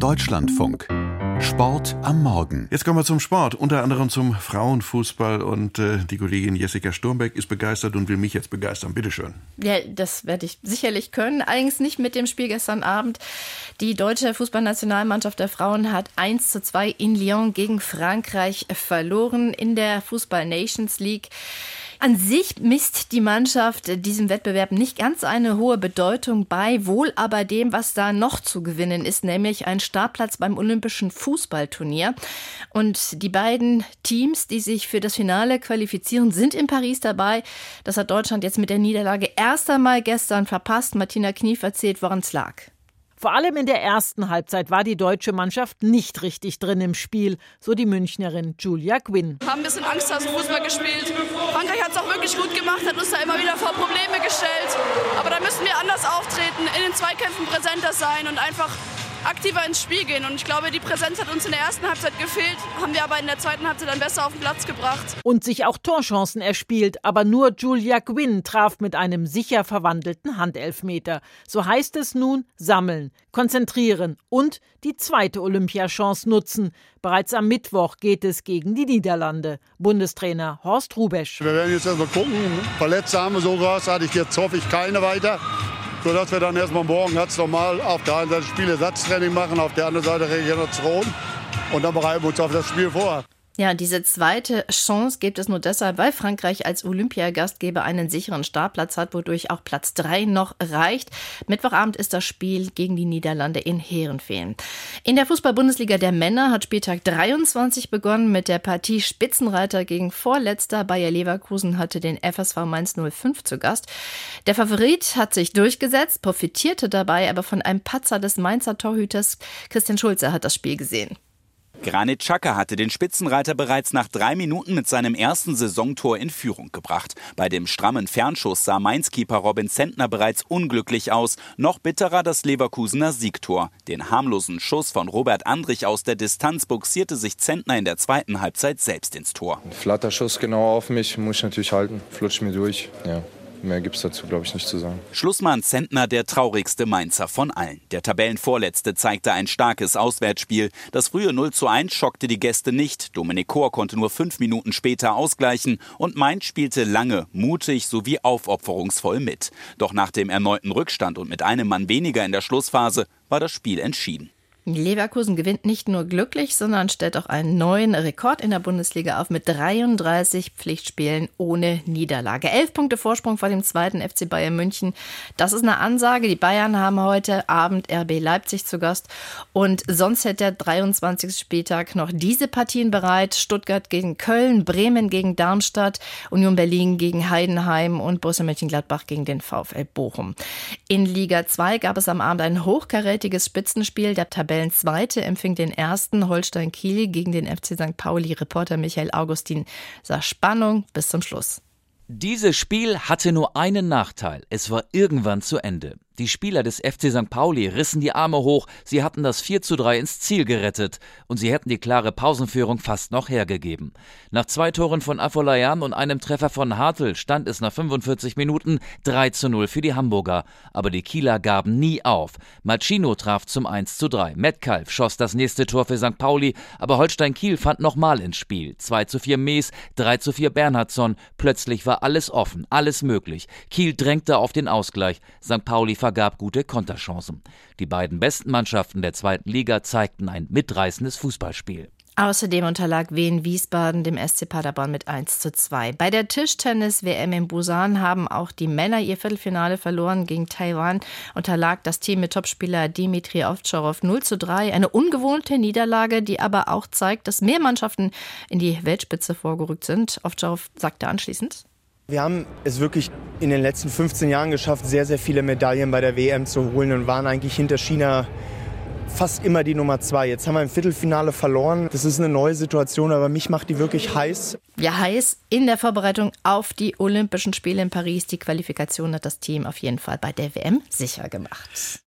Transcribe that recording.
Deutschlandfunk. Sport am Morgen. Jetzt kommen wir zum Sport, unter anderem zum Frauenfußball. Und äh, die Kollegin Jessica Sturmbeck ist begeistert und will mich jetzt begeistern. Bitte schön. Ja, das werde ich sicherlich können. Allerdings nicht mit dem Spiel gestern Abend. Die deutsche Fußballnationalmannschaft der Frauen hat 1 zu 2 in Lyon gegen Frankreich verloren in der Fußball Nations League. An sich misst die Mannschaft diesem Wettbewerb nicht ganz eine hohe Bedeutung bei, wohl aber dem, was da noch zu gewinnen ist, nämlich ein Startplatz beim Olympischen Fußballturnier. Und die beiden Teams, die sich für das Finale qualifizieren, sind in Paris dabei. Das hat Deutschland jetzt mit der Niederlage erst einmal gestern verpasst. Martina Knief erzählt, woran es lag. Vor allem in der ersten Halbzeit war die deutsche Mannschaft nicht richtig drin im Spiel, so die Münchnerin Julia Gwynn. Wir haben ein bisschen Angst aus Fußball gespielt. Frankreich hat es auch wirklich gut gemacht, hat uns da immer wieder vor Probleme gestellt. Aber da müssen wir anders auftreten, in den Zweikämpfen präsenter sein und einfach aktiver ins Spiel gehen. Und ich glaube, die Präsenz hat uns in der ersten Halbzeit gefehlt, haben wir aber in der zweiten Halbzeit dann besser auf den Platz gebracht. Und sich auch Torchancen erspielt, aber nur Julia Gwynn traf mit einem sicher verwandelten Handelfmeter. So heißt es nun sammeln, konzentrieren und die zweite Olympiachance nutzen. Bereits am Mittwoch geht es gegen die Niederlande. Bundestrainer Horst Rubesch. Wir werden jetzt erstmal gucken. Verletzte haben wir so großartig, jetzt hoffe ich keine weiter sodass wir dann erstmal morgen ganz normal auf der einen Seite Spielersatztraining machen, auf der anderen Seite Regeneration und dann bereiten wir uns auf das Spiel vor. Ja, diese zweite Chance gibt es nur deshalb, weil Frankreich als Olympiagastgeber einen sicheren Startplatz hat, wodurch auch Platz 3 noch reicht. Mittwochabend ist das Spiel gegen die Niederlande in Heerenveen. In der Fußball-Bundesliga der Männer hat Spieltag 23 begonnen mit der Partie Spitzenreiter gegen Vorletzter. Bayer Leverkusen hatte den FSV Mainz 05 zu Gast. Der Favorit hat sich durchgesetzt, profitierte dabei aber von einem Patzer des Mainzer Torhüters. Christian Schulze hat das Spiel gesehen. Granit Xhaka hatte den Spitzenreiter bereits nach drei Minuten mit seinem ersten Saisontor in Führung gebracht. Bei dem strammen Fernschuss sah Mainz-Keeper Robin Zentner bereits unglücklich aus. Noch bitterer das Leverkusener Siegtor. Den harmlosen Schuss von Robert Andrich aus der Distanz buxierte sich Zentner in der zweiten Halbzeit selbst ins Tor. Flatterschuss genau auf mich, muss ich natürlich halten, flutscht mir durch. Ja. Mehr gibt es dazu, glaube ich, nicht zu sagen. Schlussmann Zentner, der traurigste Mainzer von allen. Der Tabellenvorletzte zeigte ein starkes Auswärtsspiel. Das frühe 0 zu 1 schockte die Gäste nicht. Dominik Kor konnte nur fünf Minuten später ausgleichen und Mainz spielte lange, mutig sowie aufopferungsvoll mit. Doch nach dem erneuten Rückstand und mit einem Mann weniger in der Schlussphase war das Spiel entschieden. Leverkusen gewinnt nicht nur glücklich, sondern stellt auch einen neuen Rekord in der Bundesliga auf mit 33 Pflichtspielen ohne Niederlage. Elf Punkte Vorsprung vor dem zweiten FC Bayern München. Das ist eine Ansage. Die Bayern haben heute Abend RB Leipzig zu Gast. Und sonst hätte der 23. Spieltag noch diese Partien bereit. Stuttgart gegen Köln, Bremen gegen Darmstadt, Union Berlin gegen Heidenheim und Borussia Mönchengladbach gegen den VfL Bochum. In Liga 2 gab es am Abend ein hochkarätiges Spitzenspiel. Der Tabellen Tabellenzweite empfing den ersten Holstein Kiel gegen den FC St. Pauli. Reporter Michael Augustin sah Spannung bis zum Schluss. Dieses Spiel hatte nur einen Nachteil. Es war irgendwann zu Ende. Die Spieler des FC St. Pauli rissen die Arme hoch, sie hatten das 4 zu 3 ins Ziel gerettet und sie hätten die klare Pausenführung fast noch hergegeben. Nach zwei Toren von Afolayan und einem Treffer von Hartl stand es nach 45 Minuten 3 zu 0 für die Hamburger. Aber die Kieler gaben nie auf. Machino traf zum 1 zu 3. Metcalf schoss das nächste Tor für St. Pauli, aber Holstein Kiel fand nochmal ins Spiel. 2 zu 4 Mees, 3 zu 4 Bernhardsson. Plötzlich war alles offen, alles möglich. Kiel drängte auf den Ausgleich. St. Pauli vergab gute Konterchancen. Die beiden besten Mannschaften der zweiten Liga zeigten ein mitreißendes Fußballspiel. Außerdem unterlag Wien Wiesbaden dem SC Paderborn mit 1 zu 2. Bei der Tischtennis-WM in Busan haben auch die Männer ihr Viertelfinale verloren gegen Taiwan. Unterlag das Team mit Topspieler Dimitri Ovtcharov 0 zu 3. Eine ungewohnte Niederlage, die aber auch zeigt, dass mehr Mannschaften in die Weltspitze vorgerückt sind. Ovtcharov sagte anschließend. Wir haben es wirklich in den letzten 15 Jahren geschafft, sehr, sehr viele Medaillen bei der WM zu holen und waren eigentlich hinter China fast immer die Nummer zwei. Jetzt haben wir im Viertelfinale verloren. Das ist eine neue Situation, aber mich macht die wirklich heiß. Ja, heiß in der Vorbereitung auf die Olympischen Spiele in Paris. Die Qualifikation hat das Team auf jeden Fall bei der WM sicher gemacht.